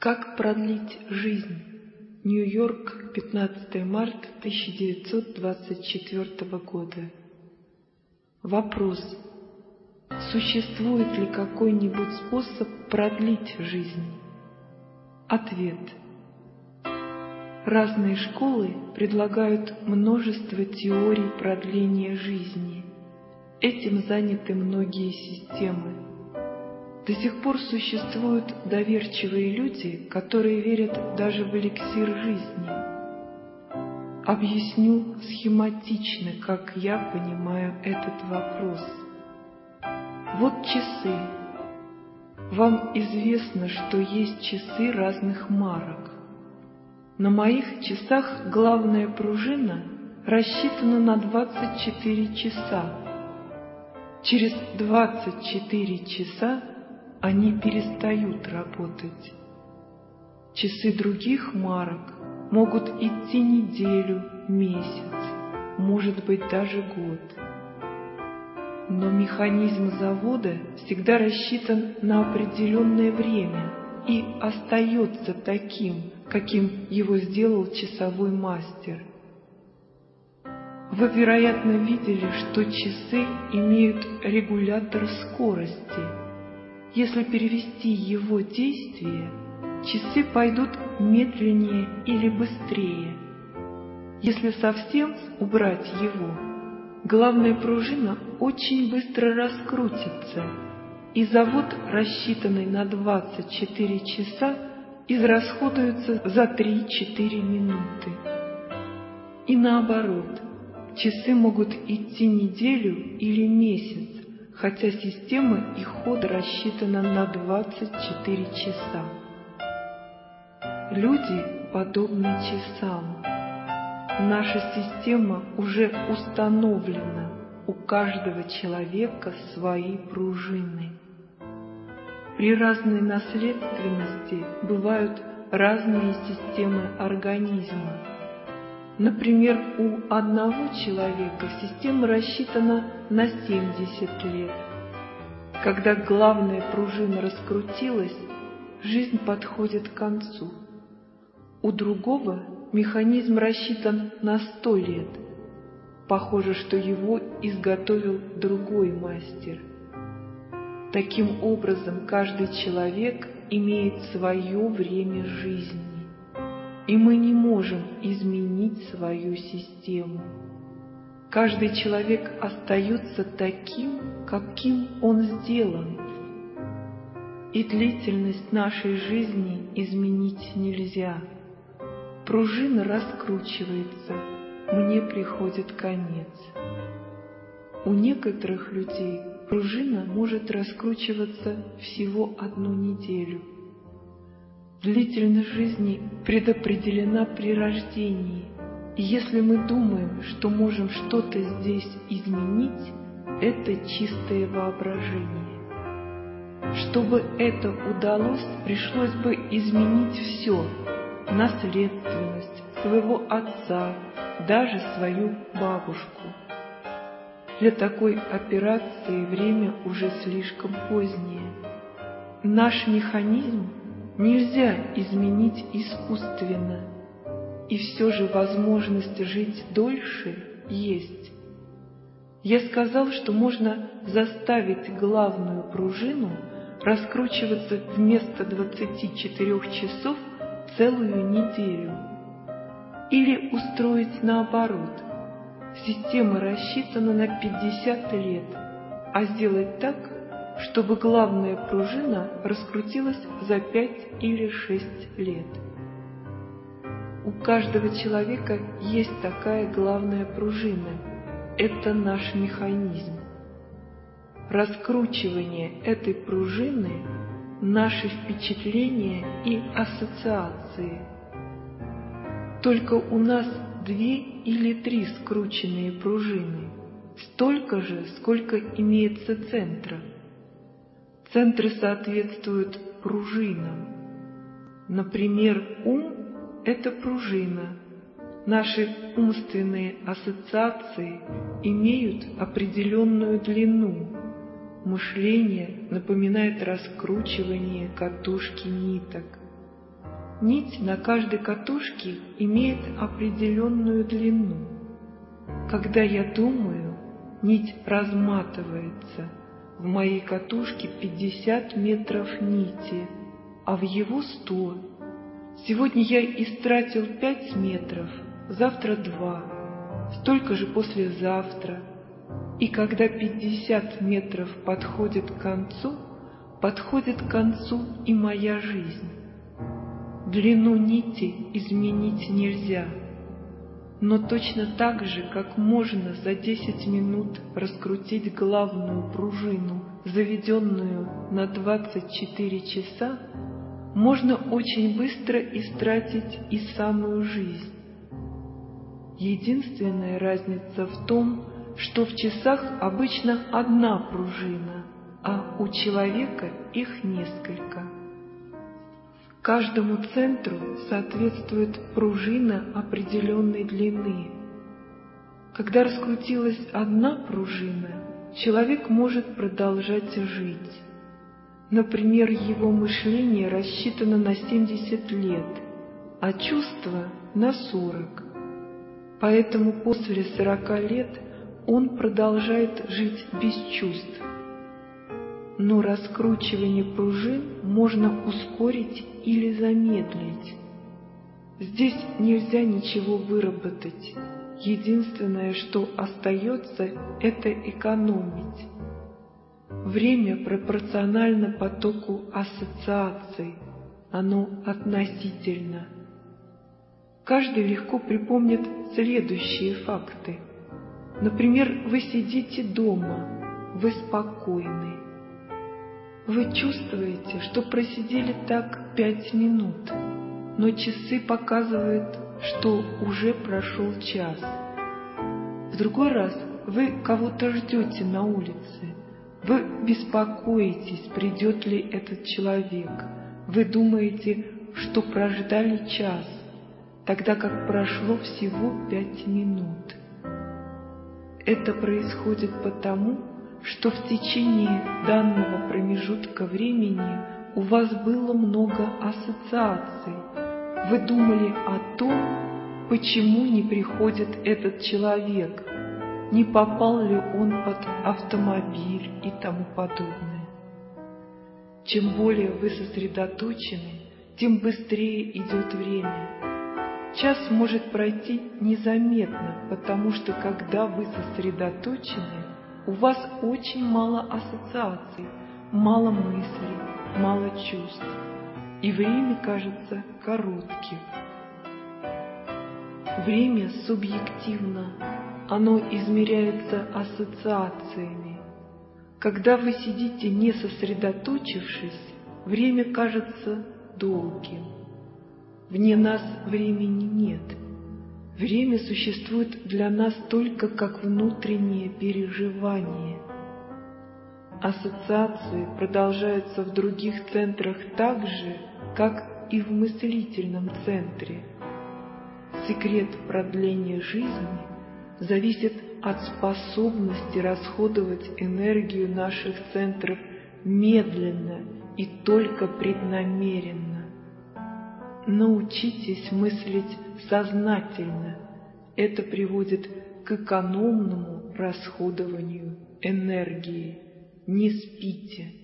Как продлить жизнь? Нью-Йорк, 15 марта 1924 года. Вопрос. Существует ли какой-нибудь способ продлить жизнь? Ответ. Разные школы предлагают множество теорий продления жизни. Этим заняты многие системы. До сих пор существуют доверчивые люди, которые верят даже в эликсир жизни. Объясню схематично, как я понимаю этот вопрос. Вот часы. Вам известно, что есть часы разных марок. На моих часах главная пружина рассчитана на 24 часа. Через 24 часа они перестают работать. Часы других марок могут идти неделю, месяц, может быть даже год. Но механизм завода всегда рассчитан на определенное время и остается таким, каким его сделал часовой мастер. Вы, вероятно, видели, что часы имеют регулятор скорости – если перевести его действие, часы пойдут медленнее или быстрее. Если совсем убрать его, главная пружина очень быстро раскрутится, и завод, рассчитанный на 24 часа, израсходуется за 3-4 минуты. И наоборот, часы могут идти неделю или месяц, хотя система и ход рассчитана на 24 часа. Люди подобны часам. Наша система уже установлена, у каждого человека свои пружины. При разной наследственности бывают разные системы организма. Например, у одного человека система рассчитана на 70 лет. Когда главная пружина раскрутилась, жизнь подходит к концу. У другого механизм рассчитан на 100 лет. Похоже, что его изготовил другой мастер. Таким образом, каждый человек имеет свое время жизни и мы не можем изменить свою систему. Каждый человек остается таким, каким он сделан. И длительность нашей жизни изменить нельзя. Пружина раскручивается, мне приходит конец. У некоторых людей пружина может раскручиваться всего одну неделю – Длительность жизни предопределена при рождении, и если мы думаем, что можем что-то здесь изменить, это чистое воображение. Чтобы это удалось, пришлось бы изменить все – наследственность, своего отца, даже свою бабушку. Для такой операции время уже слишком позднее. Наш механизм нельзя изменить искусственно, и все же возможность жить дольше есть. Я сказал, что можно заставить главную пружину раскручиваться вместо 24 часов целую неделю. Или устроить наоборот. Система рассчитана на 50 лет, а сделать так, чтобы главная пружина раскрутилась за пять или шесть лет. У каждого человека есть такая главная пружина. Это наш механизм. Раскручивание этой пружины – наши впечатления и ассоциации. Только у нас две или три скрученные пружины, столько же, сколько имеется центров. Центры соответствуют пружинам. Например, ум — это пружина. Наши умственные ассоциации имеют определенную длину. Мышление напоминает раскручивание катушки ниток. Нить на каждой катушке имеет определенную длину. Когда я думаю, нить разматывается. В моей катушке 50 метров нити, а в его 100. Сегодня я истратил 5 метров, завтра 2, столько же послезавтра. И когда 50 метров подходит к концу, подходит к концу и моя жизнь. Длину нити изменить нельзя, но точно так же, как можно за 10 минут раскрутить главную пружину, заведенную на 24 часа, можно очень быстро истратить и самую жизнь. Единственная разница в том, что в часах обычно одна пружина, а у человека их несколько. Каждому центру соответствует пружина определенной длины. Когда раскрутилась одна пружина, человек может продолжать жить. Например, его мышление рассчитано на 70 лет, а чувства — на 40. Поэтому после 40 лет он продолжает жить без чувств но раскручивание пружин можно ускорить или замедлить. Здесь нельзя ничего выработать. Единственное, что остается, это экономить. Время пропорционально потоку ассоциаций, оно относительно. Каждый легко припомнит следующие факты. Например, вы сидите дома, вы спокойны, вы чувствуете, что просидели так пять минут, но часы показывают, что уже прошел час. В другой раз вы кого-то ждете на улице. Вы беспокоитесь, придет ли этот человек. Вы думаете, что прождали час, тогда как прошло всего пять минут. Это происходит потому, что в течение данного промежутка времени у вас было много ассоциаций. Вы думали о том, почему не приходит этот человек, не попал ли он под автомобиль и тому подобное. Чем более вы сосредоточены, тем быстрее идет время. Час может пройти незаметно, потому что когда вы сосредоточены, у вас очень мало ассоциаций, мало мыслей, мало чувств, и время кажется коротким. Время субъективно, оно измеряется ассоциациями. Когда вы сидите не сосредоточившись, время кажется долгим. Вне нас времени нет — Время существует для нас только как внутреннее переживание. Ассоциации продолжаются в других центрах так же, как и в мыслительном центре. Секрет продления жизни зависит от способности расходовать энергию наших центров медленно и только преднамеренно. Научитесь мыслить сознательно. Это приводит к экономному расходованию энергии. Не спите.